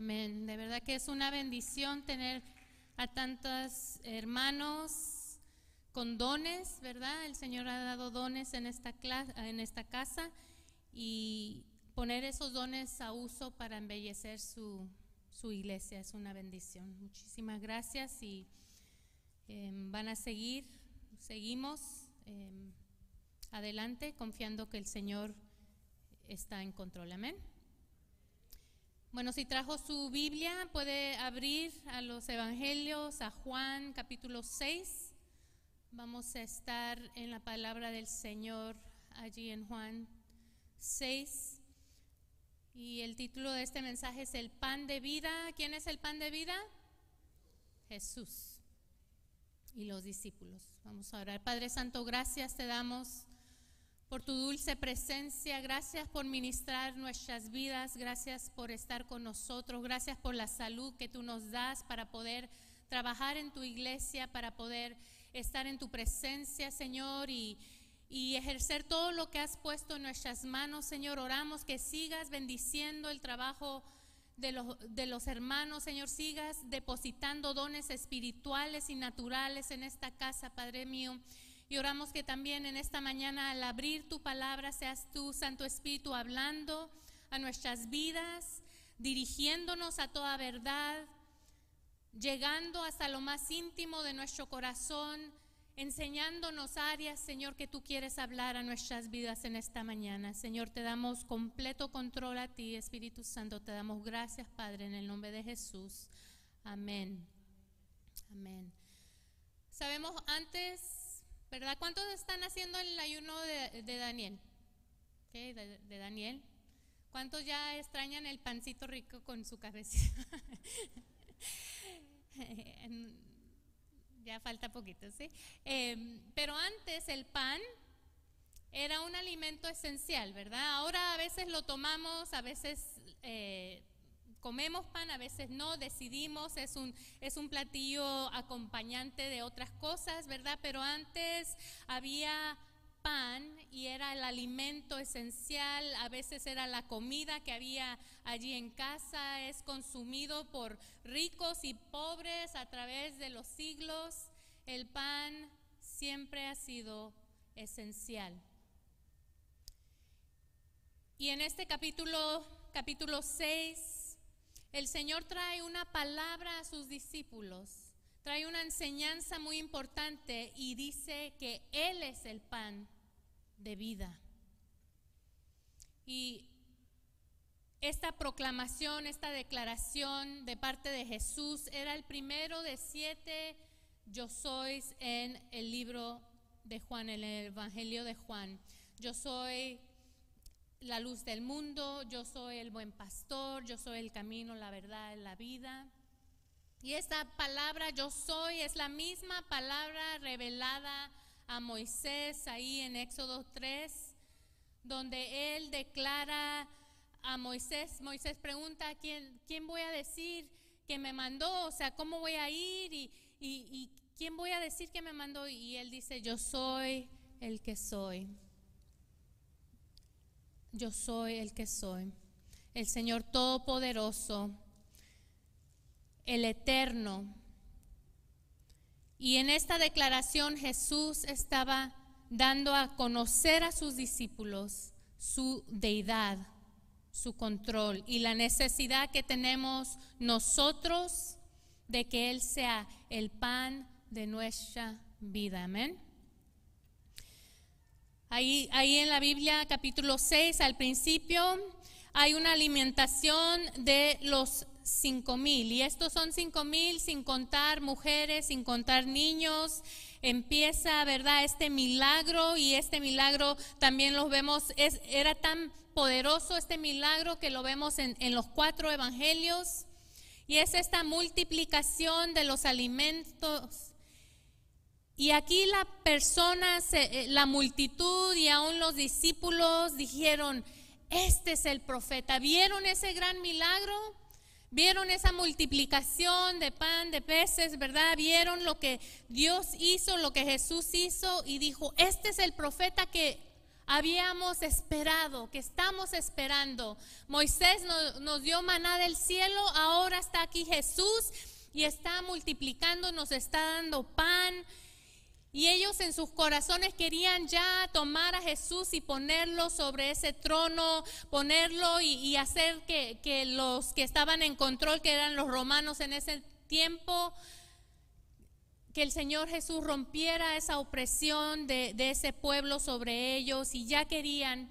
Amén. De verdad que es una bendición tener a tantos hermanos con dones, ¿verdad? El Señor ha dado dones en esta, clase, en esta casa y poner esos dones a uso para embellecer su, su iglesia es una bendición. Muchísimas gracias y em, van a seguir, seguimos em, adelante confiando que el Señor está en control. Amén. Bueno, si trajo su Biblia, puede abrir a los Evangelios, a Juan capítulo 6. Vamos a estar en la palabra del Señor allí en Juan 6. Y el título de este mensaje es El pan de vida. ¿Quién es el pan de vida? Jesús y los discípulos. Vamos a orar. Padre Santo, gracias te damos por tu dulce presencia, gracias por ministrar nuestras vidas, gracias por estar con nosotros, gracias por la salud que tú nos das para poder trabajar en tu iglesia, para poder estar en tu presencia, Señor, y, ejercer todo lo que has puesto en nuestras manos, Señor. Oramos que sigas bendiciendo el trabajo de los, de los hermanos, Señor, sigas depositando dones espirituales y naturales en esta casa, Padre mío. Y oramos que también en esta mañana al abrir tu palabra seas tú, Santo Espíritu, hablando a nuestras vidas, dirigiéndonos a toda verdad, llegando hasta lo más íntimo de nuestro corazón, enseñándonos áreas, Señor, que tú quieres hablar a nuestras vidas en esta mañana. Señor, te damos completo control a ti, Espíritu Santo. Te damos gracias, Padre, en el nombre de Jesús. Amén. Amén. Sabemos antes ¿Verdad? ¿Cuántos están haciendo el ayuno de, Daniel? De, Daniel. ¿Cuántos ya extrañan el pancito rico con su cabecita? ya falta poquito, ¿sí? Em, pero antes el pan era un alimento esencial, ¿verdad? Ahora a veces lo tomamos, a veces eh, comemos pan, a veces no, decidimos, es un, es un platillo acompañante de otras cosas, ¿verdad? Pero antes había pan y era el alimento esencial, a veces era la comida que había allí en casa, es consumido por ricos y pobres a través de los siglos. El pan siempre ha sido esencial. Y en este capítulo, capítulo 6, el Señor trae una palabra a sus discípulos, trae una enseñanza muy importante y dice que Él es el pan de vida. Y esta proclamación, esta declaración de parte de Jesús era el primero de siete yo sois en el libro de Juan, en el Evangelio de Juan. Yo soy la luz del mundo, yo soy el buen pastor, yo soy el camino, la verdad, la vida. Y esta palabra yo soy es la misma palabra revelada a Moisés ahí en Éxodo 3, donde él declara a Moisés, Moisés pregunta, ¿quién, quién voy a decir que me mandó? O sea, ¿cómo voy a ir? Y, y quién voy a decir que me mandó? Y él dice, yo soy el que soy yo soy el que soy, el Señor Todopoderoso, el Eterno. Y en esta declaración Jesús estaba dando a conocer a sus discípulos su deidad, su control y la necesidad que tenemos nosotros de que Él sea el pan de nuestra vida. Amén. Ahí, ahí en la Biblia, capítulo 6, al principio, hay una alimentación de los cinco mil. Y estos son cinco mil sin contar mujeres, sin contar niños. Empieza, ¿verdad? Este milagro y este milagro también lo vemos, es, era tan poderoso este milagro que lo vemos en, en los cuatro evangelios. Y es esta multiplicación de los alimentos y aquí la persona, eh, la multitud y aún los discípulos dijeron, este es el profeta. ¿Vieron ese gran milagro? ¿Vieron esa multiplicación de pan, de peces, verdad? ¿Vieron lo que Dios hizo, lo que Jesús hizo? Y dijo, este es el profeta que habíamos esperado, que estamos esperando. Moisés nos, dio maná del cielo, ahora está aquí Jesús y está multiplicando, nos está dando pan. Y ellos en sus corazones querían ya tomar a Jesús y ponerlo sobre ese trono, ponerlo y, hacer que, los que estaban en control, que eran los romanos en ese tiempo, que el Señor Jesús rompiera esa opresión de, ese pueblo sobre ellos y ya querían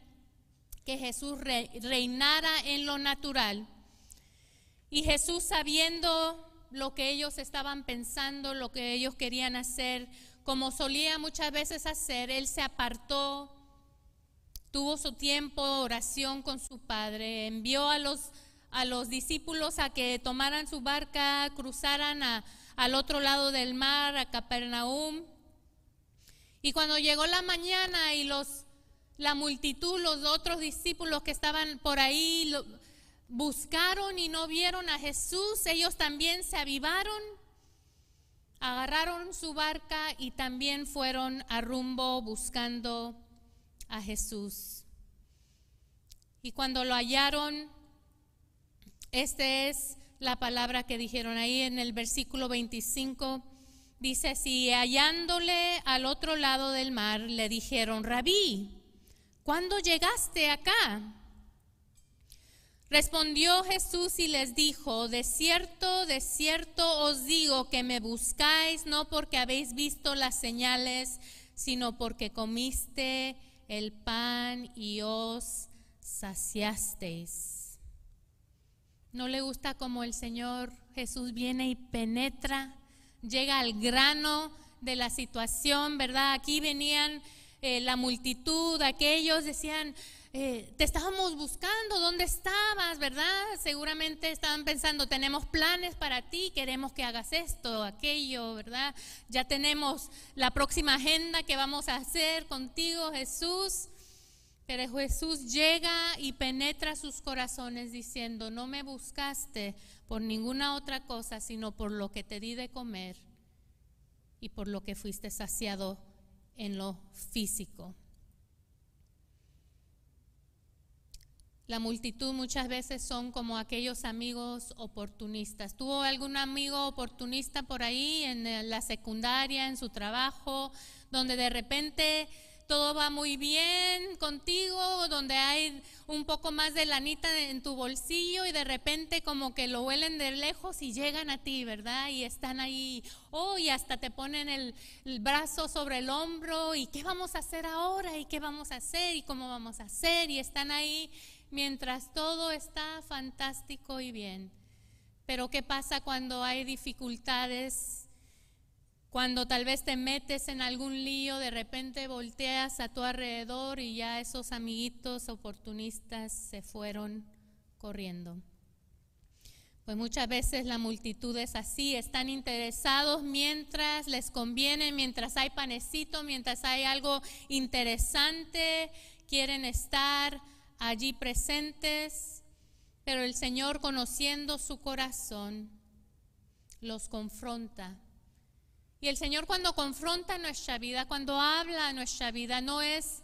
que Jesús reinara en lo natural. Y Jesús sabiendo lo que ellos estaban pensando, lo que ellos querían hacer, como solía muchas veces hacer, Él se apartó, tuvo su tiempo de oración con su Padre, envió a los, a los discípulos a que tomaran su barca, cruzaran a, al otro lado del mar, a Capernaum. Y cuando llegó la mañana y los, la multitud, los otros discípulos que estaban por ahí, buscaron y no vieron a Jesús, ellos también se avivaron, agarraron su barca y también fueron a rumbo buscando a Jesús. Y cuando lo hallaron, este es la palabra que dijeron ahí en el versículo 25. Dice así, hallándole al otro lado del mar, le dijeron, rabí, ¿cuándo llegaste acá? Respondió Jesús y les dijo, de cierto, de cierto os digo que me buscáis no porque habéis visto las señales, sino porque comiste el pan y os saciasteis. No le gusta como el Señor Jesús viene y penetra, llega al grano de la situación, ¿verdad? Aquí venían eh, la multitud, aquellos decían, eh, te estábamos buscando, ¿dónde estabas, verdad? Seguramente estaban pensando, tenemos planes para ti, queremos que hagas esto, aquello, ¿verdad? Ya tenemos la próxima agenda que vamos a hacer contigo, Jesús. Pero Jesús llega y penetra sus corazones diciendo, no me buscaste por ninguna otra cosa, sino por lo que te di de comer y por lo que fuiste saciado en lo físico. La multitud muchas veces son como aquellos amigos oportunistas. ¿Tuvo algún amigo oportunista por ahí en la secundaria, en su trabajo, donde de repente todo va muy bien contigo, donde hay un poco más de lanita en tu bolsillo y de repente como que lo huelen de lejos y llegan a ti, ¿verdad? Y están ahí, oh, y hasta te ponen el, el brazo sobre el hombro y qué vamos a hacer ahora y qué vamos a hacer y cómo vamos a hacer y están ahí mientras todo está fantástico y bien. Pero ¿qué pasa cuando hay dificultades? Cuando tal vez te metes en algún lío, de repente volteas a tu alrededor y ya esos amiguitos oportunistas se fueron corriendo. Pues muchas veces la multitud es así, están interesados mientras les conviene, mientras hay panecito, mientras hay algo interesante, quieren estar allí presentes, pero el Señor conociendo su corazón los confronta y el Señor cuando confronta nuestra vida, cuando habla a nuestra vida, no es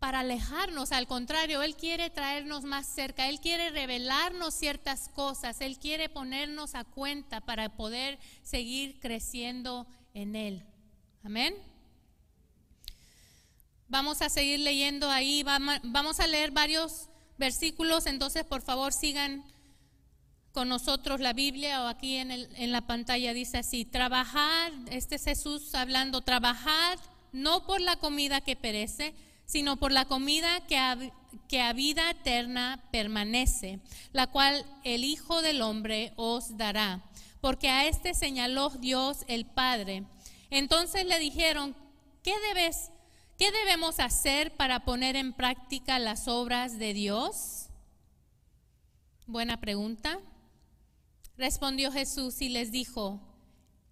para alejarnos, al contrario, Él quiere traernos más cerca, Él quiere revelarnos ciertas cosas, Él quiere ponernos a cuenta para poder seguir creciendo en Él. Amén. Vamos a seguir leyendo ahí, vamos a leer varios versículos, entonces por favor sigan con nosotros la Biblia o aquí en, el, en la pantalla dice así, trabajar, este es Jesús hablando, trabajar no por la comida que perece, sino por la comida que a, que a vida eterna permanece, la cual el Hijo del Hombre os dará, porque a este señaló Dios el Padre. Entonces le dijeron, ¿qué debes, qué debemos hacer para poner en práctica las obras de Dios? Buena pregunta. Respondió Jesús y les dijo,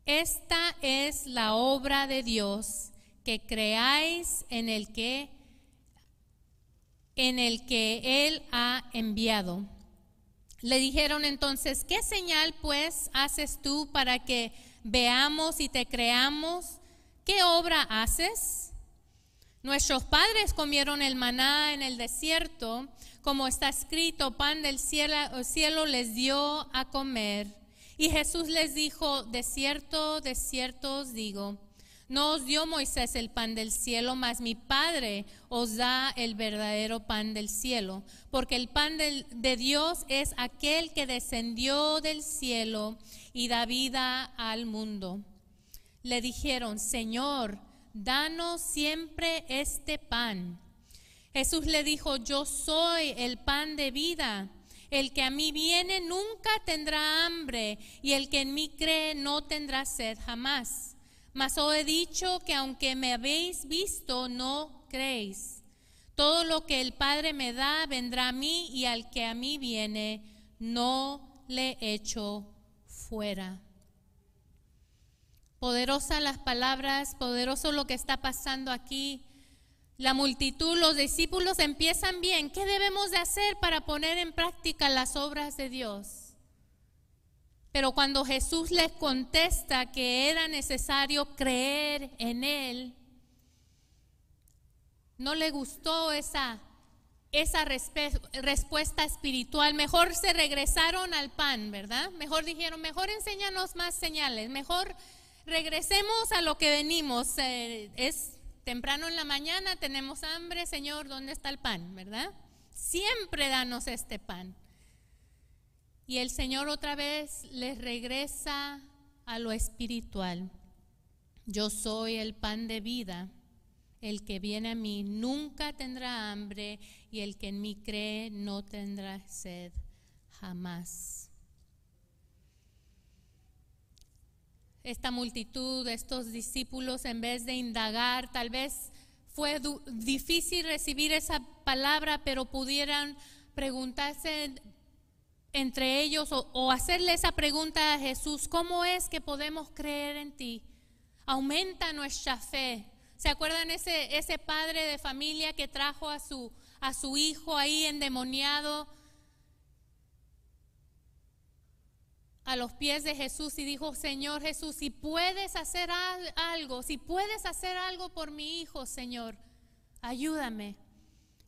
esta es la obra de Dios, que creáis en el que en el que él ha enviado. Le dijeron entonces, ¿qué señal pues haces tú para que veamos y te creamos? ¿Qué obra haces? Nuestros padres comieron el maná en el desierto, como está escrito, pan del cielo, les dio a comer. Y Jesús les dijo, de cierto, de cierto os digo, no os dio Moisés el pan del cielo, mas mi Padre os da el verdadero pan del cielo, porque el pan de Dios es aquel que descendió del cielo y da vida al mundo. Le dijeron, Señor, danos siempre este pan. Jesús le dijo, yo soy el pan de vida. El que a mí viene nunca tendrá hambre y el que en mí cree no tendrá sed jamás. Mas os he dicho que aunque me habéis visto, no creéis. Todo lo que el Padre me da vendrá a mí y al que a mí viene, no le echo fuera. Poderosa las palabras, poderoso lo que está pasando aquí. La multitud, los discípulos empiezan bien. ¿Qué debemos de hacer para poner en práctica las obras de Dios? Pero cuando Jesús les contesta que era necesario creer en Él, no le gustó esa, esa respuesta espiritual. Mejor se regresaron al pan, ¿verdad? Mejor dijeron, mejor enséñanos más señales, mejor regresemos a lo que venimos. Eh, es temprano en la mañana, tenemos hambre, Señor, ¿dónde está el pan? ¿Verdad? Siempre danos este pan. Y el Señor otra vez les regresa a lo espiritual. Yo soy el pan de vida. El que viene a mí nunca tendrá hambre y el que en mí cree no tendrá sed jamás. Esta multitud, estos discípulos, en vez de indagar, tal vez fue difícil recibir esa palabra, pero pudieran preguntarse entre ellos o, hacerle esa pregunta a Jesús, ¿cómo es que podemos creer en ti? Aumenta nuestra fe. ¿Se acuerdan ese, ese padre de familia que trajo a su, a su hijo ahí endemoniado? A los pies de Jesús y dijo, Señor Jesús, si puedes hacer algo, si puedes hacer algo por mi hijo, Señor, ayúdame.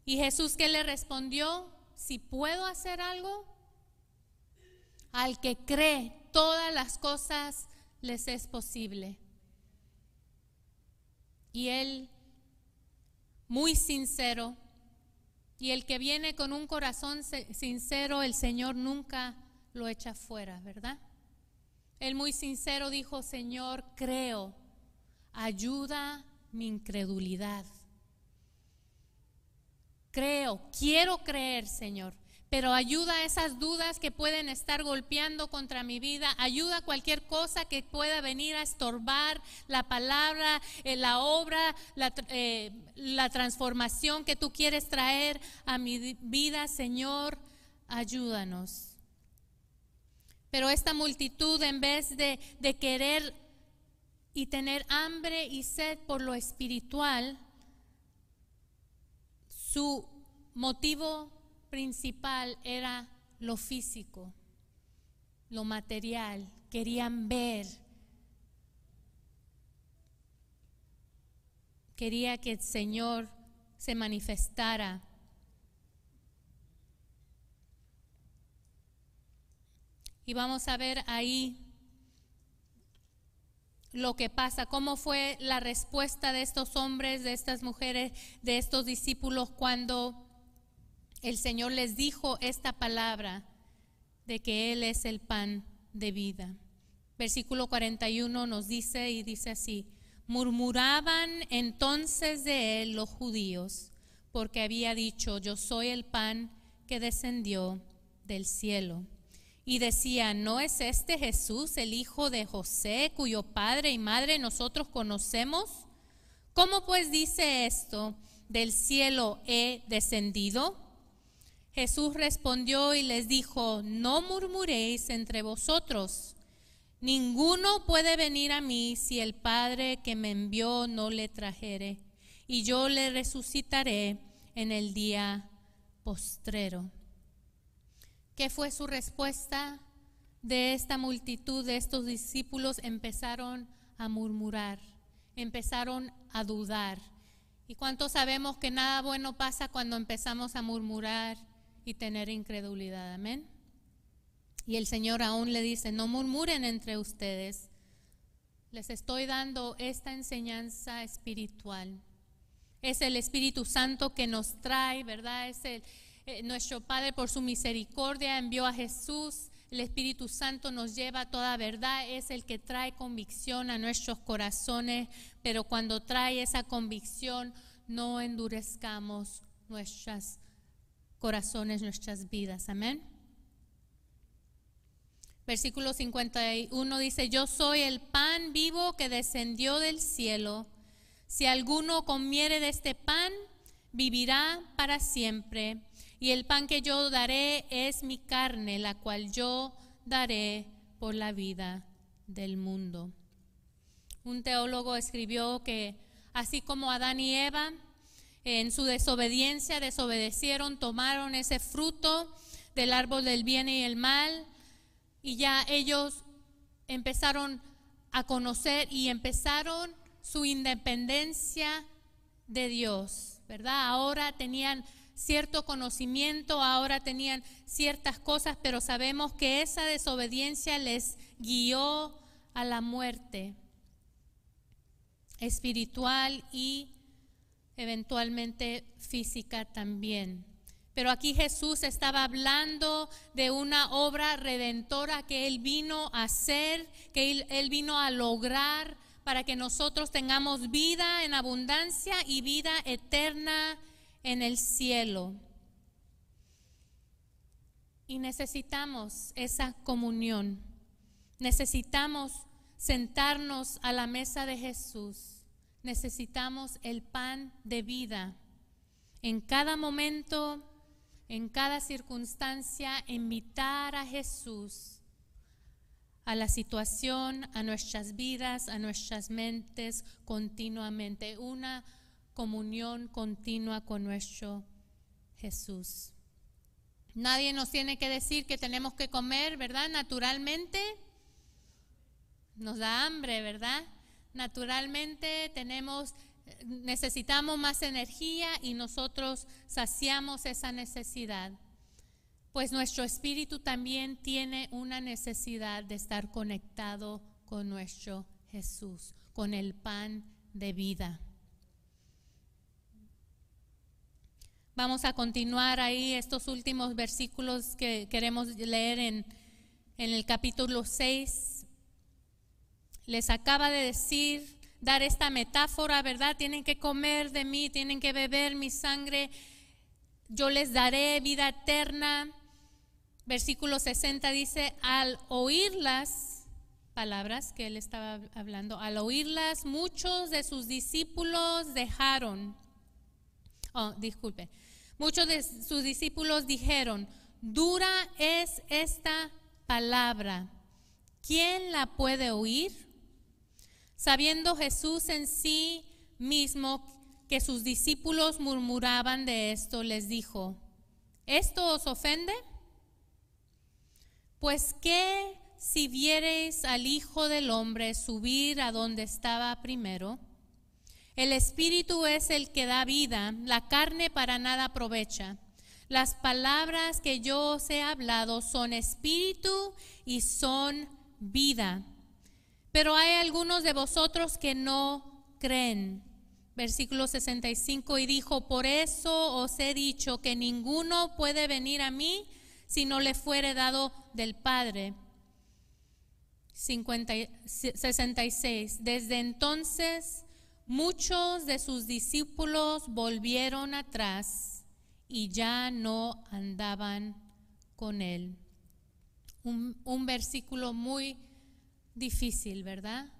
Y Jesús que le respondió, si puedo hacer algo, al que cree todas las cosas les es posible. Y él, muy sincero, y el que viene con un corazón sincero, el Señor nunca lo echa fuera, ¿verdad? Él muy sincero dijo, Señor, creo, ayuda mi incredulidad. Creo, quiero creer, Señor, pero ayuda a esas dudas que pueden estar golpeando contra mi vida, ayuda a cualquier cosa que pueda venir a estorbar la palabra, eh, la obra, eh, la transformación que tú quieres traer a mi vida, Señor, ayúdanos. Pero esta multitud, en vez de, querer y tener hambre y sed por lo espiritual, su motivo principal era lo físico, lo material. Querían ver. Quería que el Señor se manifestara Y vamos a ver ahí lo que pasa, cómo fue la respuesta de estos hombres, de estas mujeres, de estos discípulos cuando el Señor les dijo esta palabra de que Él es el pan de vida. Versículo 41 nos dice y dice así, murmuraban entonces de Él los judíos, porque había dicho, yo soy el pan que descendió del cielo y decía, ¿no es este Jesús el hijo de José, cuyo padre y madre nosotros conocemos? ¿Cómo pues dice esto, del cielo he descendido? Jesús respondió y les dijo, no murmuréis entre vosotros. Ninguno puede venir a mí si el Padre que me envió no le trajere, y yo le resucitaré en el día postrero. ¿Qué fue su respuesta de esta multitud, de estos discípulos? Empezaron a murmurar, empezaron a dudar. ¿Y cuántos sabemos que nada bueno pasa cuando empezamos a murmurar y tener incredulidad? Amén. Y el Señor aún le dice, no murmuren entre ustedes. Les estoy dando esta enseñanza espiritual. Es el Espíritu Santo que nos trae, ¿verdad? Es el, eh, nuestro Padre por su misericordia envió a Jesús. El Espíritu Santo nos lleva a toda verdad, es el que trae convicción a nuestros corazones, pero cuando trae esa convicción, no endurezcamos nuestros corazones, nuestras vidas. Amén. Versículo 51 dice, yo soy el pan vivo que descendió del cielo. Si alguno comiere de este pan, vivirá para siempre. Y el pan que yo daré es mi carne, la cual yo daré por la vida del mundo. Un teólogo escribió que así como Adán y Eva en su desobediencia desobedecieron, tomaron ese fruto del árbol del bien y el mal y ya ellos empezaron a conocer y empezaron su independencia de Dios, ¿verdad? Ahora tenían cierto conocimiento, ahora tenían ciertas cosas, pero sabemos que esa desobediencia les guió a la muerte espiritual y eventualmente física también. Pero aquí Jesús estaba hablando de una obra redentora que Él vino a hacer, que Él, vino a lograr para que nosotros tengamos vida en abundancia y vida eterna en el cielo. Y necesitamos esa comunión. Necesitamos sentarnos a la mesa de Jesús. Necesitamos el pan de vida. En cada momento, en cada circunstancia, invitar a Jesús a la situación, a nuestras vidas, a nuestras mentes continuamente. Una comunión continua con nuestro Jesús. Nadie nos tiene que decir que tenemos que comer, ¿verdad? Naturalmente nos da hambre, ¿verdad? Naturalmente tenemos necesitamos más energía y nosotros saciamos esa necesidad. Pues nuestro espíritu también tiene una necesidad de estar conectado con nuestro Jesús, con el pan de vida. Vamos a continuar ahí estos últimos versículos que queremos leer en, en el capítulo 6. Les acaba de decir, dar esta metáfora, ¿verdad? Tienen que comer de mí, tienen que beber mi sangre, yo les daré vida eterna. Versículo 60 dice, al oír las palabras que él estaba hablando, al oírlas muchos de sus discípulos dejaron, oh, disculpe, Muchos de sus discípulos dijeron, dura es esta palabra, ¿quién la puede oír? Sabiendo Jesús en sí mismo que sus discípulos murmuraban de esto, les dijo, ¿esto os ofende? Pues qué si viereis al Hijo del Hombre subir a donde estaba primero, el espíritu es el que da vida, la carne para nada aprovecha. Las palabras que yo os he hablado son espíritu y son vida. Pero hay algunos de vosotros que no creen. Versículo 65 y dijo, por eso os he dicho que ninguno puede venir a mí si no le fuere dado del Padre. 66. Desde entonces Muchos de sus discípulos volvieron atrás y ya no andaban con él. Un, versículo muy difícil, ¿verdad?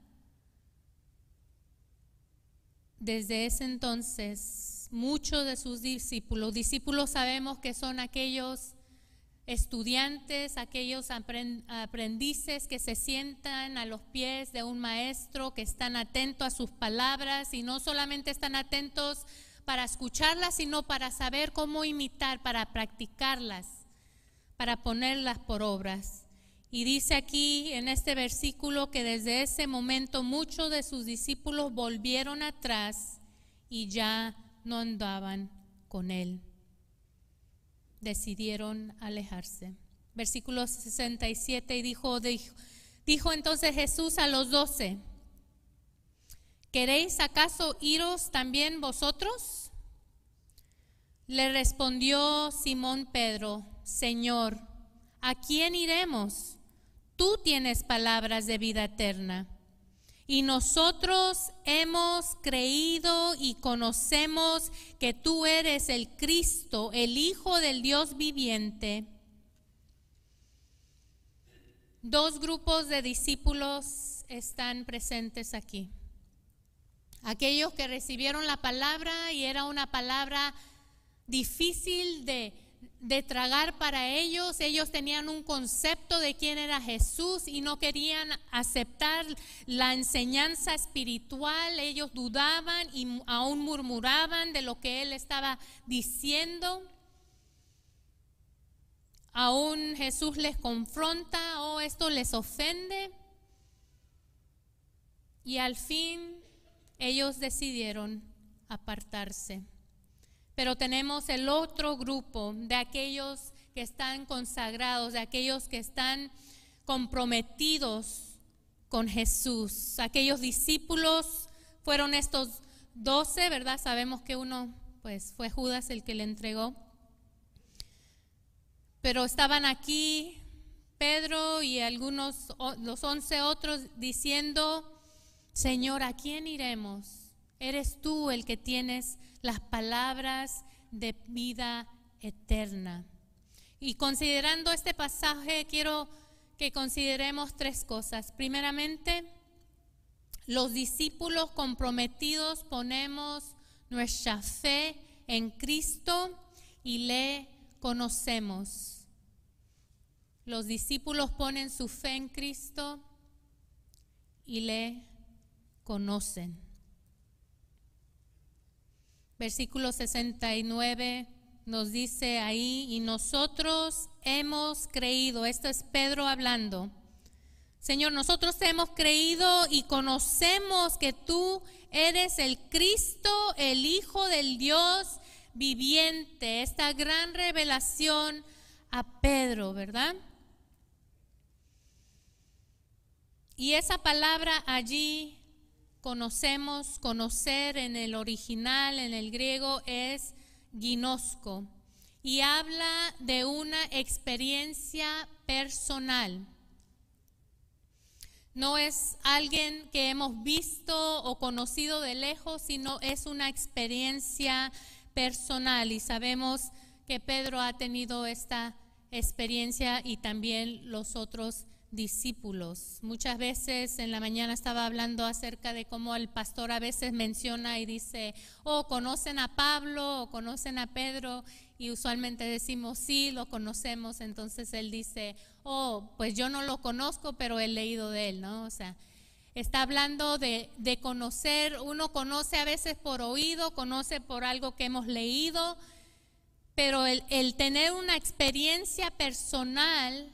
Desde ese entonces, muchos de sus discípulos, discípulos sabemos que son aquellos estudiantes, aquellos aprendices que se sientan a los pies de un maestro, que están atentos a sus palabras y no solamente están atentos para escucharlas, sino para saber cómo imitar, para practicarlas, para ponerlas por obras. Y dice aquí en este versículo que desde ese momento muchos de sus discípulos volvieron atrás y ya no andaban con él. Decidieron alejarse. Versículo 67 y dijo, dijo, dijo entonces Jesús a los doce, ¿queréis acaso iros también vosotros? Le respondió Simón Pedro, Señor, ¿a quién iremos? Tú tienes palabras de vida eterna. Y nosotros hemos creído y conocemos que tú eres el Cristo, el Hijo del Dios viviente. Dos grupos de discípulos están presentes aquí. Aquellos que recibieron la palabra y era una palabra difícil de, de tragar para ellos. Ellos tenían un concepto de quién era Jesús y no querían aceptar la enseñanza espiritual. Ellos dudaban y aún murmuraban de lo que él estaba diciendo. Aún Jesús les confronta, o oh, esto les ofende. Y al fin ellos decidieron apartarse. Pero tenemos el otro grupo de aquellos que están consagrados, de aquellos que están comprometidos con Jesús. Aquellos discípulos fueron estos doce, ¿verdad? Sabemos que uno, pues, fue Judas el que le entregó. Pero estaban aquí Pedro y algunos, los once otros, diciendo, Señor, ¿a quién iremos? Eres tú el que tienes las palabras de vida eterna. Y considerando este pasaje, quiero que consideremos tres cosas. Primeramente, los discípulos comprometidos ponemos nuestra fe en Cristo y le conocemos. Los discípulos ponen su fe en Cristo y le conocen. Versículo 69 nos dice ahí, y nosotros hemos creído, esto es Pedro hablando, Señor, nosotros hemos creído y conocemos que tú eres el Cristo, el Hijo del Dios viviente, esta gran revelación a Pedro, ¿verdad? Y esa palabra allí conocemos, conocer en el original, en el griego, es ginosco y habla de una experiencia personal. No es alguien que hemos visto o conocido de lejos, sino es una experiencia personal y sabemos que Pedro ha tenido esta experiencia y también los otros discípulos. Muchas veces en la mañana estaba hablando acerca de cómo el pastor a veces menciona y dice, oh, conocen a Pablo o conocen a Pedro y usualmente decimos, sí, lo conocemos. Entonces él dice, oh, pues yo no lo conozco, pero he leído de él, ¿no? O sea, está hablando de, de conocer, uno conoce a veces por oído, conoce por algo que hemos leído, pero el, el tener una experiencia personal,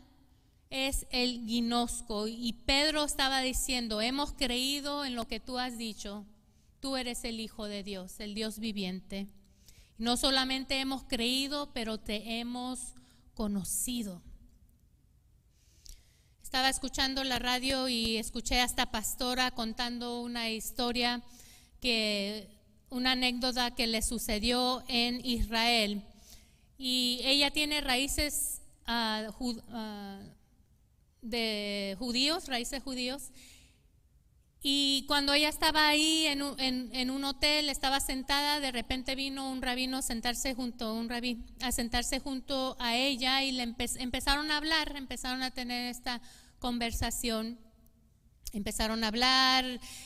es el ginosco. Y Pedro estaba diciendo, hemos creído en lo que tú has dicho, tú eres el Hijo de Dios, el Dios viviente. No solamente hemos creído, pero te hemos conocido. Estaba escuchando la radio y escuché a esta pastora contando una historia que una anécdota que le sucedió en Israel. Y ella tiene raíces uh, de judíos, raíces judíos. Y cuando ella estaba ahí en un, en, un, hotel, estaba sentada, de repente vino un rabino a sentarse junto, un rabí, a sentarse junto a ella y le empezaron a hablar, empezaron a tener esta conversación. Empezaron a hablar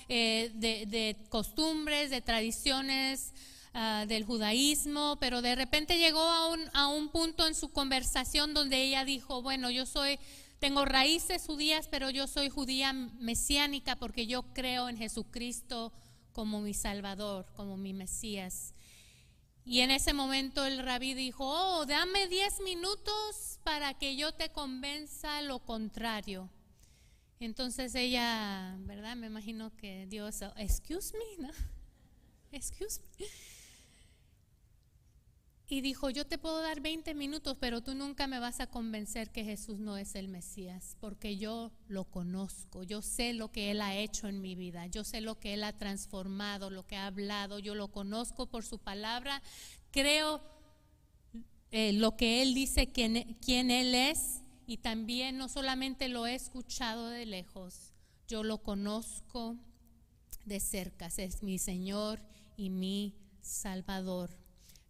eh, de, costumbres, de tradiciones ah, del judaísmo, pero de repente llegó a un, a un punto en su conversación donde ella dijo, bueno, yo soy tengo raíces judías, pero yo soy judía mesiánica porque yo creo en Jesucristo como mi Salvador, como mi Mesías. Y en ese momento el rabí dijo, oh, dame 10 minutos para que yo te convenza lo contrario. Entonces ella, ¿verdad? Me imagino que Dios, excuse me, ¿no? excuse me. Y dijo, yo te puedo dar 20 minutos, pero tú nunca me vas a convencer que Jesús no es el Mesías, porque yo lo conozco, yo sé lo que Él ha hecho en mi vida, yo sé lo que Él ha transformado, lo que ha hablado, yo lo conozco por su palabra, creo eh, lo que Él dice, quién, quién Él es, y también no solamente lo he escuchado de lejos, yo lo conozco de cerca, es mi Señor y mi Salvador.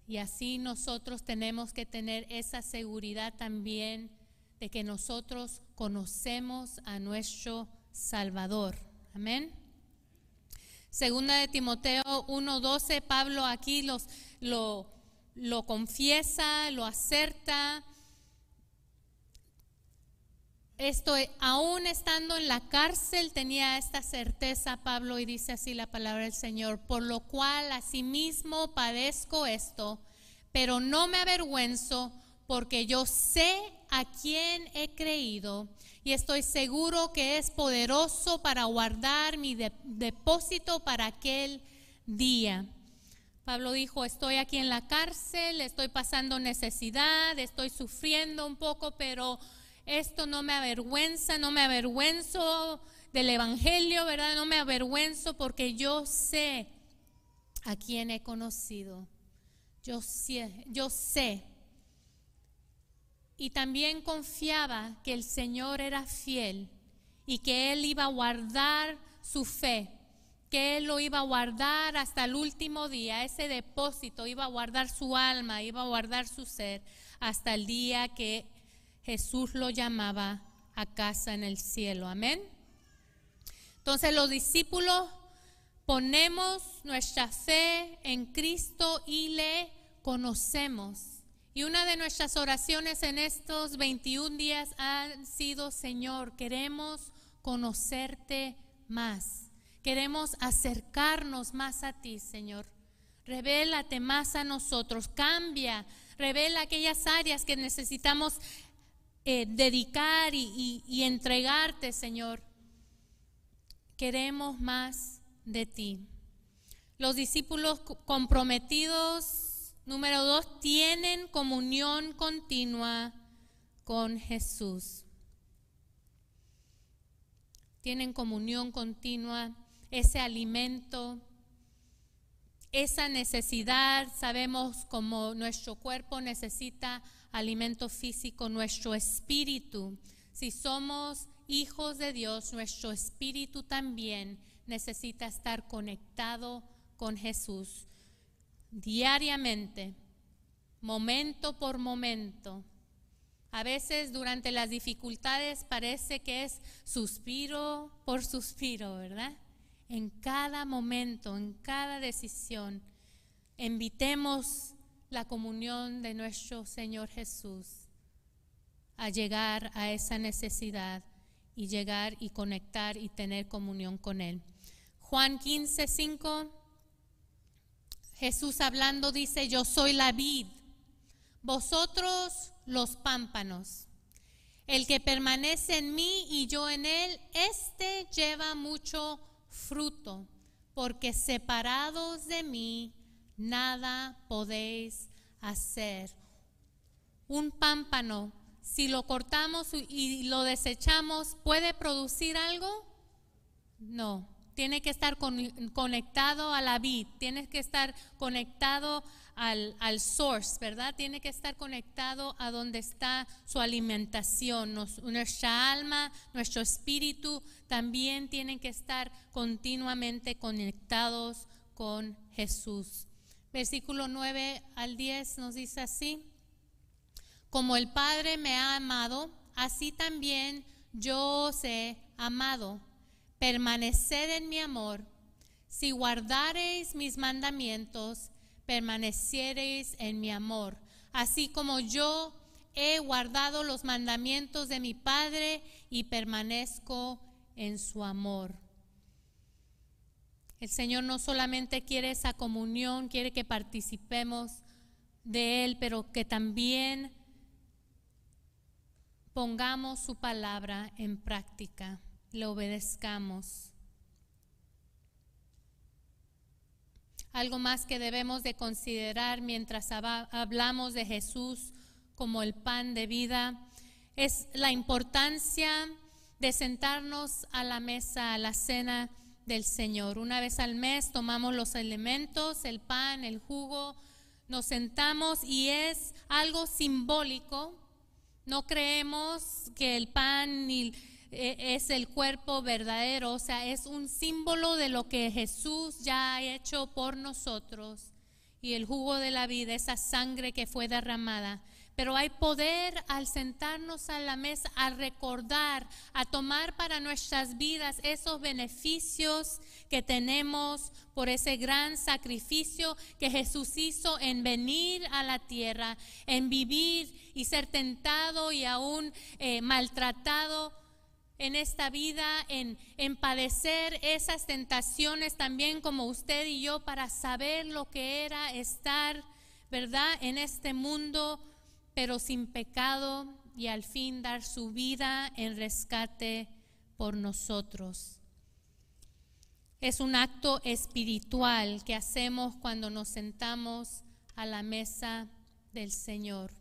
Y así nosotros tenemos que tener esa seguridad también de que nosotros conocemos a nuestro Salvador. Amén. Segunda de Timoteo 1:12, Pablo aquí lo, lo confiesa, lo acerta. Esto, aún estando en la cárcel, tenía esta certeza Pablo y dice así la palabra del Señor, por lo cual asimismo padezco esto, pero no me avergüenzo porque yo sé a quién he creído y estoy seguro que es poderoso para guardar mi depósito para aquel día. Pablo dijo, estoy aquí en la cárcel, estoy pasando necesidad, estoy sufriendo un poco, pero esto no me avergüenza, no me avergüenzo del Evangelio, ¿verdad? No me avergüenzo porque yo sé a quién he conocido. Yo sé, yo sé. Y también confiaba que el Señor era fiel y que Él iba a guardar su fe, que Él lo iba a guardar hasta el último día, ese depósito, iba a guardar su alma, iba a guardar su ser hasta el día que Jesús lo llamaba a casa en el cielo. Amén. Entonces los discípulos ponemos nuestra fe en Cristo y le conocemos. Y una de nuestras oraciones en estos 21 días ha sido, Señor, queremos conocerte más. Queremos acercarnos más a ti, Señor. Revélate más a nosotros. Cambia. Revela aquellas áreas que necesitamos eh, dedicar y, entregarte, Señor. Queremos más de ti. Los discípulos comprometidos, número dos, tienen comunión continua con Jesús. Tienen comunión continua, ese alimento, esa necesidad, sabemos como nuestro cuerpo necesita alimento físico, nuestro espíritu. Si somos hijos de Dios, nuestro espíritu también necesita estar conectado con Jesús diariamente, momento por momento. A veces durante las dificultades parece que es suspiro por suspiro, ¿verdad? En cada momento, en cada decisión, invitemos la comunión de nuestro Señor Jesús a llegar a esa necesidad y llegar y conectar y tener comunión con Él. Juan 15, 5, Jesús hablando dice, yo soy la vid, vosotros los pámpanos. El que permanece en mí y yo en él, este lleva mucho fruto, porque separados de mí nada podéis hacer. Un pámpano, si lo cortamos y lo desechamos, ¿puede producir algo? No, tiene que estar conectado a la vid, tiene que estar conectado al, al, source, ¿verdad? Tiene que estar conectado a donde está su alimentación. nuestra alma, nuestro espíritu también tienen que estar continuamente conectados con Jesús. Versículo 9 al 10 nos dice así, como el Padre me ha amado, así también yo os he amado. Permaneced en mi amor. Si guardareis mis mandamientos, permaneciereis en mi amor, así como yo he guardado los mandamientos de mi Padre y permanezco en su amor. El Señor no solamente quiere esa comunión, quiere que participemos de Él, pero que también pongamos su palabra en práctica, le obedezcamos. algo más que debemos de considerar mientras hablamos de Jesús como el pan de vida, es la importancia de sentarnos a la mesa, a la cena del Señor. Una vez al mes tomamos los elementos, el pan, el jugo, nos sentamos y es algo simbólico. No creemos que el pan e, es el cuerpo verdadero, o sea, es un símbolo de lo que Jesús ya ha hecho por nosotros. Y el jugo de la vida, esa sangre que fue derramada, pero hay poder al sentarnos a la mesa, a recordar, a tomar para nuestras vidas esos beneficios que tenemos por ese gran sacrificio que Jesús hizo en venir a la tierra, en vivir y ser tentado y aún eh, maltratado en esta vida, en, en padecer esas tentaciones también como usted y yo para saber lo que era estar, ¿verdad?, en este mundo pero sin pecado y al fin dar su vida en rescate por nosotros. Es un acto espiritual que hacemos cuando nos sentamos a la mesa del Señor.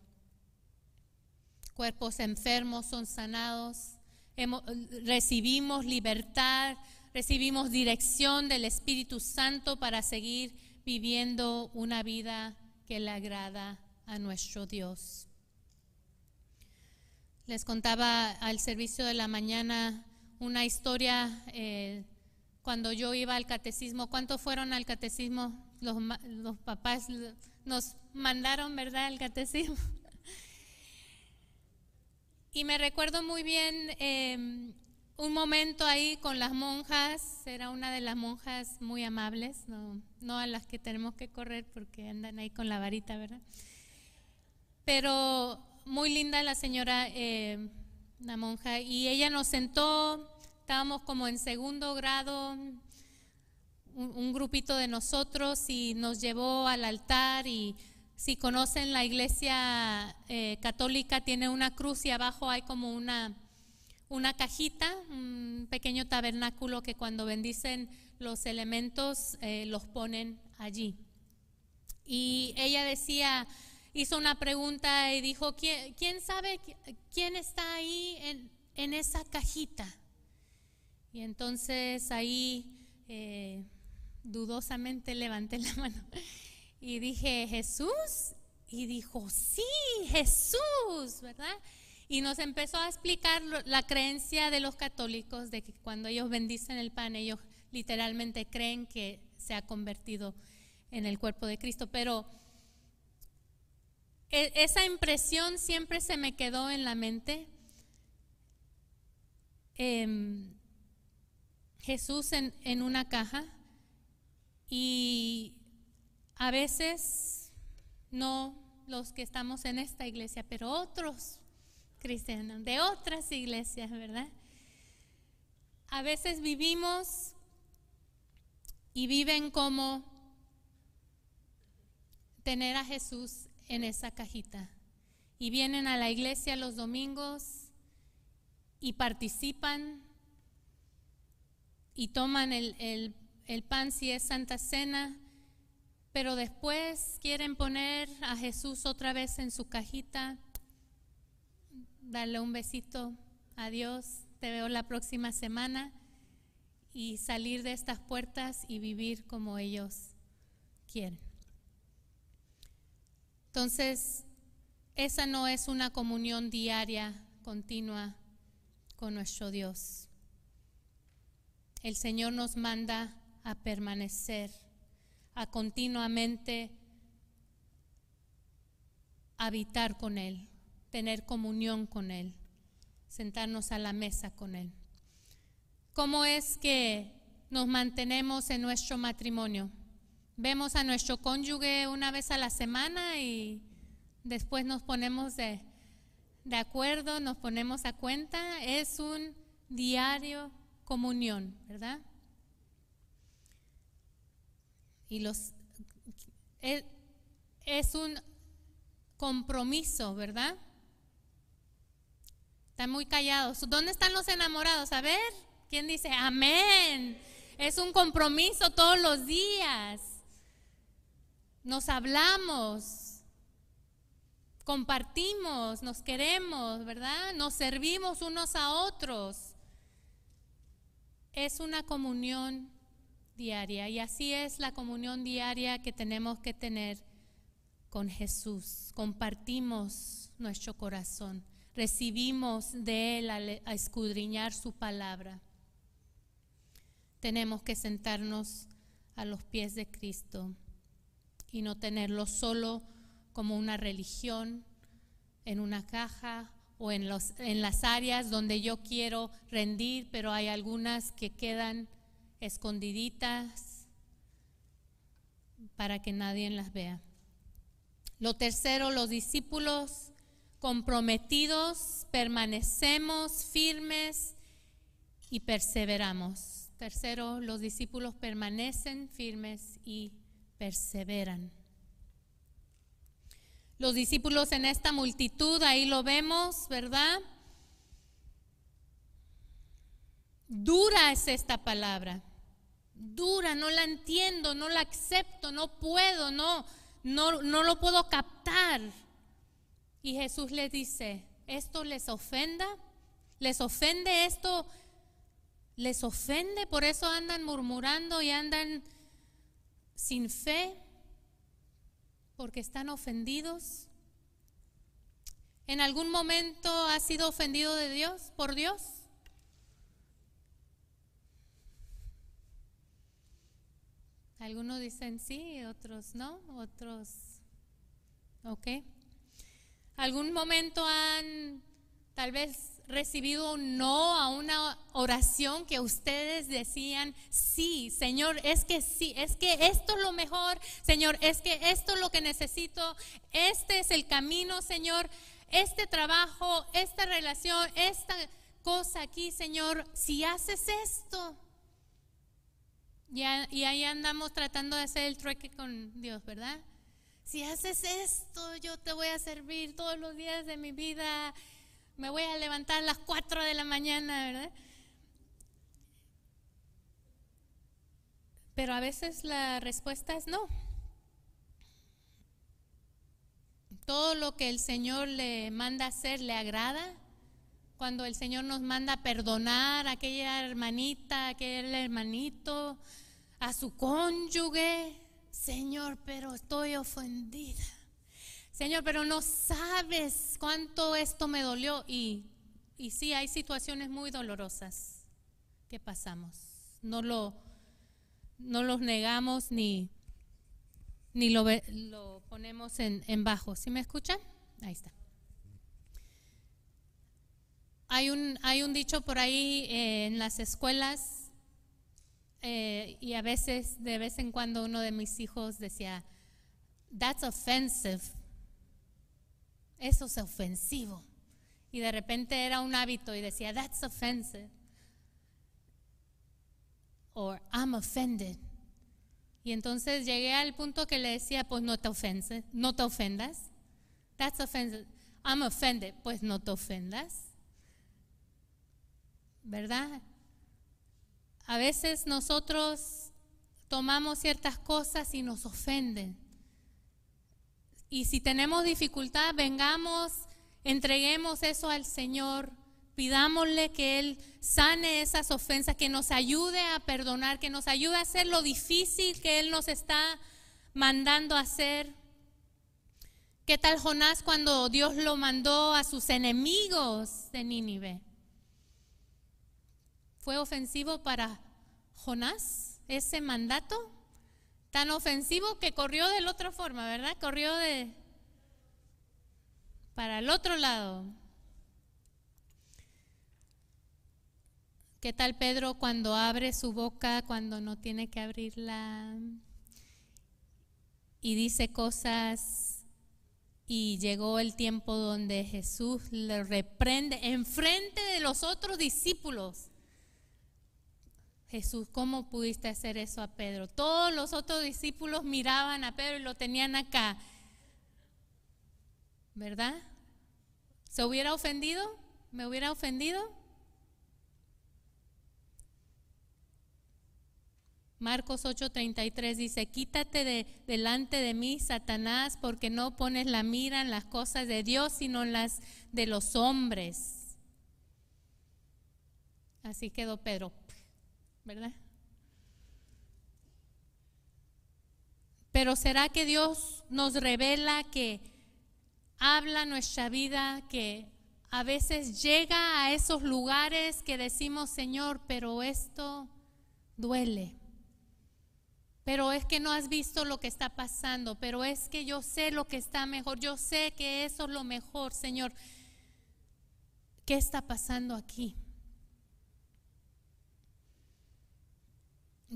Cuerpos enfermos son sanados, recibimos libertad, recibimos dirección del Espíritu Santo para seguir viviendo una vida que le agrada a nuestro Dios. Les contaba al servicio de la mañana una historia eh, cuando yo iba al catecismo. ¿Cuántos fueron al catecismo? Los, papás nos mandaron, ¿verdad?, al catecismo. y me recuerdo muy bien em, un momento ahí con las monjas. Era una de las monjas muy amables, no, no a las que tenemos que correr porque andan ahí con la varita, ¿verdad? Pero muy linda la señora, eh, la monja, y ella nos sentó, estábamos como en segundo grado, un, grupito de nosotros, y nos llevó al altar y si conocen la iglesia eh, católica tiene una cruz y abajo hay como una, una cajita, un pequeño tabernáculo que cuando bendicen los elementos eh, los ponen allí. Y ella decía, hizo una pregunta y dijo, ¿quién, sabe quién está ahí en, esa cajita? Y entonces ahí eh, dudosamente levanté la mano y dije, Jesús. Y dijo, sí, Jesús, ¿verdad? Y nos empezó a explicar la creencia de los católicos de que cuando ellos bendicen el pan, ellos literalmente creen que se ha convertido en el cuerpo de Cristo. Pero e, esa impresión siempre se me quedó en la mente. Em, Jesús en, en una caja y a veces no los que estamos en esta iglesia, pero otros cristianos de otras iglesias, ¿verdad? A veces vivimos y viven como tener a Jesús en esa cajita. Y vienen a la iglesia los domingos y participan y toman el, pan si es Santa Cena, pero después quieren poner a Jesús otra vez en su cajita, darle un besito, adiós, te veo la próxima semana y salir de estas puertas y vivir como ellos quieren. Entonces, esa no es una comunión diaria, continua con nuestro Dios. El Señor nos manda a permanecer, a continuamente habitar con Él, tener comunión con Él, sentarnos a la mesa con Él. ¿Cómo es que nos mantenemos en nuestro matrimonio? Vemos a nuestro cónyuge una vez a la semana y después nos ponemos de, acuerdo, nos ponemos a cuenta. Es un diario comunión, ¿verdad? Y los es, es un compromiso, ¿verdad? Están muy callados. ¿Dónde están los enamorados? A ver, ¿quién dice amén? Es un compromiso todos los días. Nos hablamos, compartimos, nos queremos, ¿verdad? Nos servimos unos a otros. Es una comunión diaria y así es la comunión diaria que tenemos que tener con Jesús. Compartimos nuestro corazón, recibimos de Él a, escudriñar su palabra. Tenemos que sentarnos a los pies de Cristo y no tenerlo solo como una religión en una caja o en, los, en las áreas donde yo quiero rendir, pero hay algunas que quedan escondiditas para que nadie las vea. Lo tercero, los discípulos comprometidos, permanecemos firmes y perseveramos. Tercero, los discípulos permanecen firmes y perseveran. Los discípulos en esta multitud, ahí lo vemos, ¿verdad? Dura es esta palabra. Dura, no la entiendo, no la acepto, no puedo, no, no, no lo puedo captar. Y Jesús les dice, ¿esto les ofenda? ¿Les ofende esto? ¿Les ofende? Por eso andan murmurando y andan sin fe porque están ofendidos. ¿En algún momento has sido ofendido de Dios, por Dios? Algunos dicen sí, otros no, otros, ok. ¿Algún momento han tal vez recibido un no a una oración que ustedes decían, sí, Señor, es que sí, es que esto es lo mejor, Señor, es que esto es lo que necesito, este es el camino, Señor, este trabajo, esta relación, esta cosa aquí, Señor, si haces esto. Y, ahí andamos tratando de hacer el trueque con Dios, ¿verdad? Si haces esto, yo te voy a servir todos los días de mi vida me voy a levantar a las 4 de la mañana, ¿verdad? Pero a veces la respuesta es no. Todo lo que el Señor le manda hacer le agrada. Cuando el Señor nos manda perdonar a aquella hermanita, a aquel hermanito, a su cónyuge, Señor, pero estoy ofendida. Señor, pero no sabes cuánto esto me dolió. Y, y sí, hay situaciones muy dolorosas que pasamos. No lo no los negamos ni, ni lo, lo ponemos en, en bajo. ¿Sí me escuchan? Ahí está. Hay un, hay un dicho por ahí eh, en las escuelas eh, y a veces, de vez en cuando, uno de mis hijos decía, that's offensive. Eso es ofensivo. Y de repente era un hábito y decía, that's offensive. Or I'm offended. Y entonces llegué al punto que le decía, pues no te ofendes, no te ofendas. That's offensive. I'm offended, pues no te ofendas. ¿Verdad? A veces nosotros tomamos ciertas cosas y nos ofenden. Y si tenemos dificultad, vengamos, entreguemos eso al Señor, pidámosle que Él sane esas ofensas, que nos ayude a perdonar, que nos ayude a hacer lo difícil que Él nos está mandando a hacer. ¿Qué tal Jonás cuando Dios lo mandó a sus enemigos de Nínive? ¿Fue ofensivo para Jonás ese mandato? Tan ofensivo que corrió de la otra forma, ¿verdad? Corrió de para el otro lado. ¿Qué tal Pedro cuando abre su boca, cuando no tiene que abrirla? Y dice cosas y llegó el tiempo donde Jesús le reprende en frente de los otros discípulos. Jesús, ¿cómo pudiste hacer eso a Pedro? Todos los otros discípulos miraban a Pedro y lo tenían acá. ¿Verdad? ¿Se hubiera ofendido? ¿Me hubiera ofendido? Marcos 8:33 dice, quítate de, delante de mí, Satanás, porque no pones la mira en las cosas de Dios, sino en las de los hombres. Así quedó Pedro, ¿verdad? Pero ¿será que Dios nos revela que habla nuestra vida, que a veces llega a esos lugares que decimos, Señor, pero esto duele? pero es que no has visto lo que está pasando, pero es que yo sé lo que está mejor, yo sé que eso es lo mejor, Señor. ¿Qué está pasando aquí?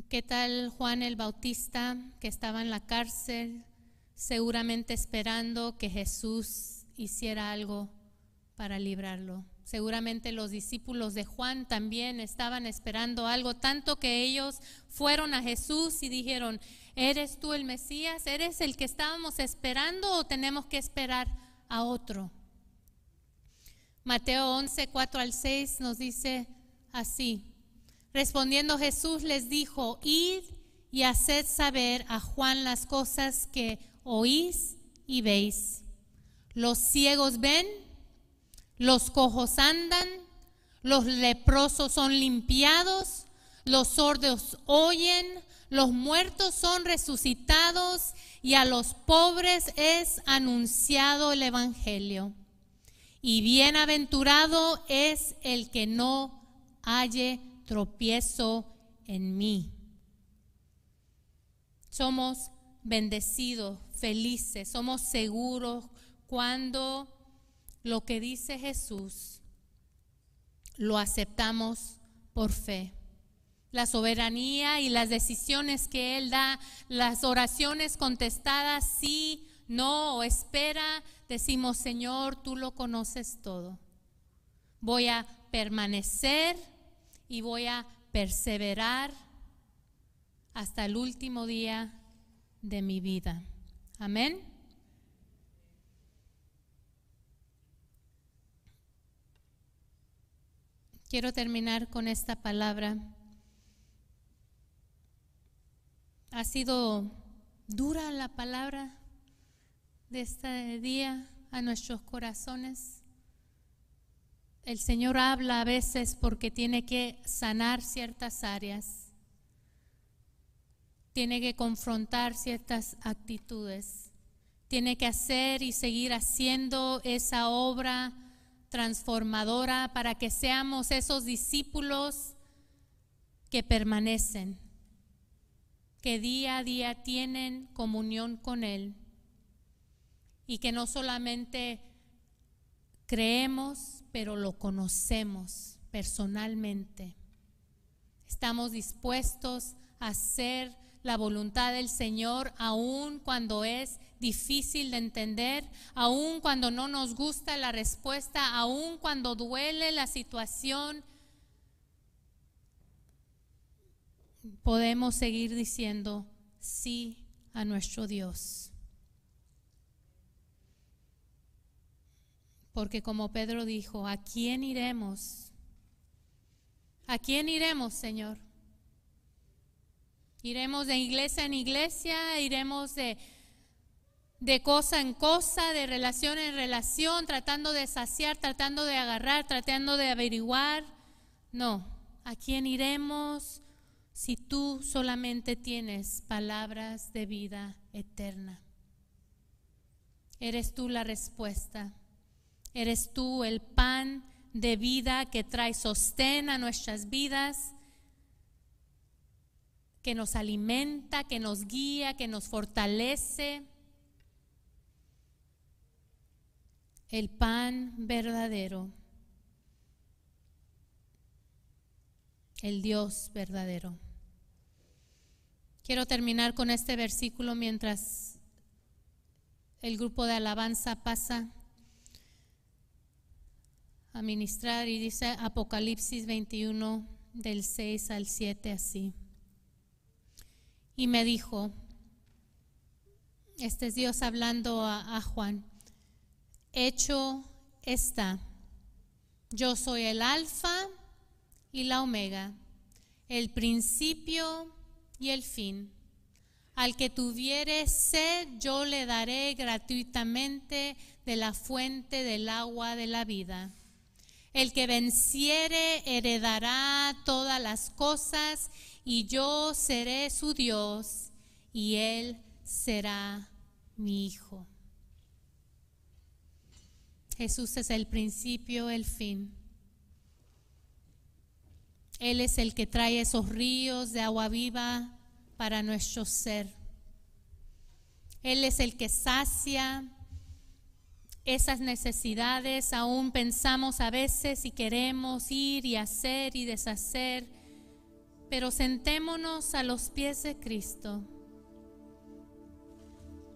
¿Qué tal Juan el Bautista que estaba en la cárcel, seguramente esperando que Jesús hiciera algo para librarlo? Seguramente los discípulos de Juan también estaban esperando algo, tanto que ellos fueron a Jesús y dijeron, ¿eres tú el Mesías? ¿Eres el que estábamos esperando o tenemos que esperar a otro? Mateo 11, 4 al 6 nos dice así. Respondiendo Jesús les dijo, id y haced saber a Juan las cosas que oís y veis. Los ciegos ven los cojos andan, los leprosos son limpiados, los sordos oyen, los muertos son resucitados y a los pobres es anunciado el Evangelio. Y bienaventurado es el que no halle tropiezo en mí. Somos bendecidos, felices, somos seguros cuando lo que dice Jesús lo aceptamos por fe. La soberanía y las decisiones que Él da, las oraciones contestadas, sí, no o espera, decimos, Señor, tú lo conoces todo. Voy a permanecer y voy a perseverar hasta el último día de mi vida. Amén. Quiero terminar con esta palabra. Ha sido dura la palabra de este día a nuestros corazones. El Señor habla a veces porque tiene que sanar ciertas áreas, tiene que confrontar ciertas actitudes, tiene que hacer y seguir haciendo esa obra transformadora para que seamos esos discípulos que permanecen, que día a día tienen comunión con Él y que no solamente creemos, pero lo conocemos personalmente. Estamos dispuestos a hacer la voluntad del Señor aun cuando es difícil de entender, aun cuando no nos gusta la respuesta, aun cuando duele la situación, podemos seguir diciendo sí a nuestro Dios. Porque como Pedro dijo, ¿a quién iremos? ¿A quién iremos, Señor? Iremos de iglesia en iglesia, iremos de de cosa en cosa, de relación en relación, tratando de saciar, tratando de agarrar, tratando de averiguar. No, ¿a quién iremos si tú solamente tienes palabras de vida eterna? Eres tú la respuesta. Eres tú el pan de vida que trae sostén a nuestras vidas, que nos alimenta, que nos guía, que nos fortalece. El pan verdadero, el Dios verdadero. Quiero terminar con este versículo mientras el grupo de alabanza pasa a ministrar y dice Apocalipsis 21 del 6 al 7 así. Y me dijo, este es Dios hablando a, a Juan, hecho está. Yo soy el alfa y la omega, el principio Y el fin. Al que tuviere sed, yo le daré gratuitamente de la fuente del agua de la vida. El que venciere heredará todas las cosas, y yo seré su Dios, y él será mi hijo. Jesús es el principio, el fin. Él es el que trae esos ríos de agua viva para nuestro ser. Él es el que sacia esas necesidades. Aún pensamos a veces si queremos ir y hacer y deshacer, pero sentémonos a los pies de Cristo.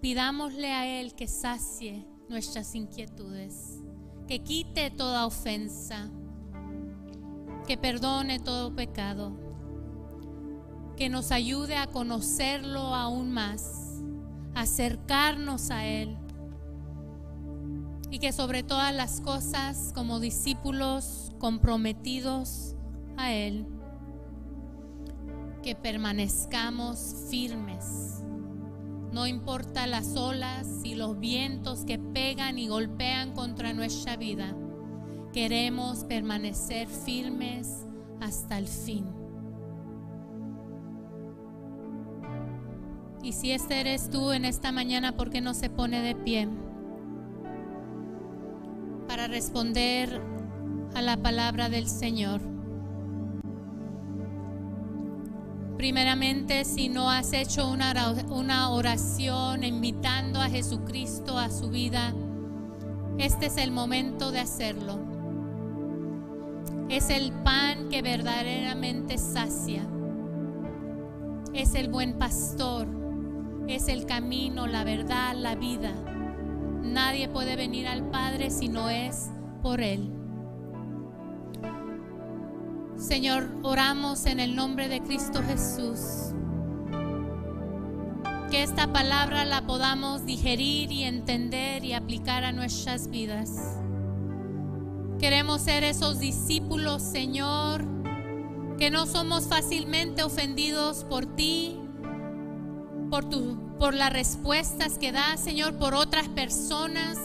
Pidámosle a Él que sacie nuestras inquietudes, que quite toda ofensa, que perdone todo pecado, que nos ayude a conocerlo aún más, acercarnos a Él y que sobre todas las cosas como discípulos comprometidos a Él, que permanezcamos firmes no importa las olas y los vientos que pegan y golpean contra nuestra vida. Queremos permanecer firmes hasta el fin. Y si este eres tú en esta mañana, ¿por qué no se pone de pie? Para responder a la palabra del Señor. Primeramente, si no has hecho una, oración invitando a Jesucristo a su vida, este es el momento de hacerlo. Es el pan que verdaderamente sacia. Es el buen pastor. Es el camino, la verdad, la vida. Nadie puede venir al Padre si no es por Él. Señor, oramos en el nombre de Cristo Jesús. Que esta palabra la podamos digerir y entender y aplicar a nuestras vidas. Queremos ser esos discípulos, Señor, que no somos fácilmente ofendidos por ti, por, tu, por las respuestas que das, Señor, por otras personas.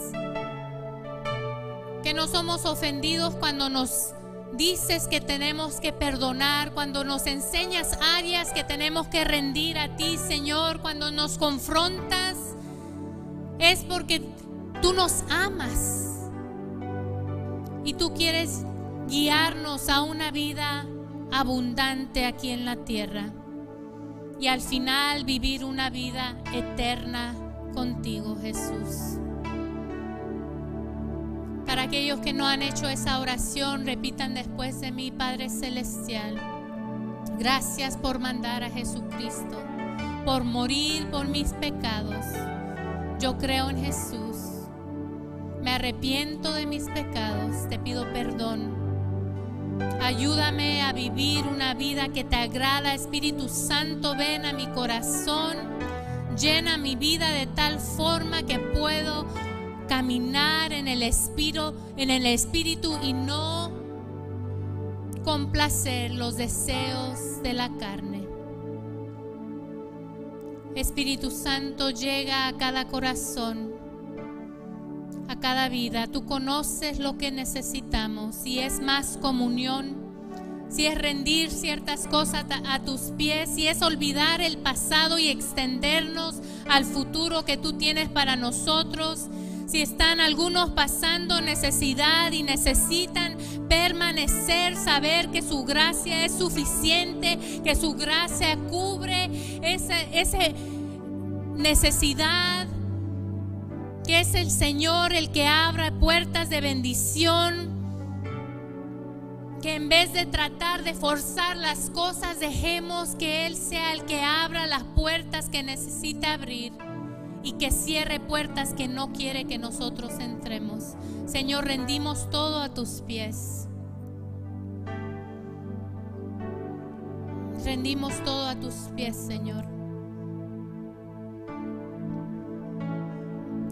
Que no somos ofendidos cuando nos dices que tenemos que perdonar, cuando nos enseñas áreas que tenemos que rendir a ti, Señor, cuando nos confrontas, es porque tú nos amas y tú quieres guiarnos a una vida abundante aquí en la tierra y al final vivir una vida eterna contigo, Jesús. Para aquellos que no han hecho esa oración, repitan después de mí, Padre Celestial. Gracias por mandar a Jesucristo, por morir por mis pecados. Yo creo en Jesús. Me arrepiento de mis pecados. Te pido perdón. Ayúdame a vivir una vida que te agrada. Espíritu Santo, ven a mi corazón. Llena mi vida de tal forma que puedo caminar en el espíritu, en el espíritu y no complacer los deseos de la carne. Espíritu Santo llega a cada corazón, cada vida. Tú conoces lo que necesitamos. Si es más comunión, si es rendir ciertas cosas a, tus pies, si es olvidar el pasado y extendernos al futuro que tú tienes para nosotros, si están algunos pasando necesidad y necesitan permanecer, saber que su gracia es suficiente, que su gracia cubre esa, necesidad, que es el Señor el que abra puertas de bendición que en vez de tratar de forzar las cosas, dejemos que Él sea el que abra las puertas que necesita abrir y que cierre puertas que no quiere que nosotros entremos. Señor, rendimos todo a tus pies. Rendimos todo a tus pies, Señor.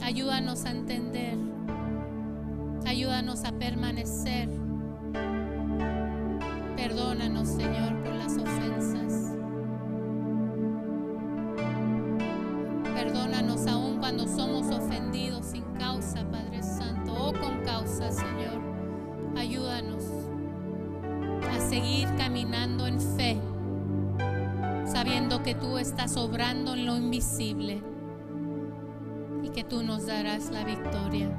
Ayúdanos a entender. Ayúdanos a permanecer. Perdónanos, Señor, por las ofensas. Perdónanos aún cuando somos ofendidos sin causa, Padre Santo, o con causa, Señor. Ayúdanos a seguir caminando en fe, sabiendo que tú estás obrando en lo invisible que tú nos darás la victoria.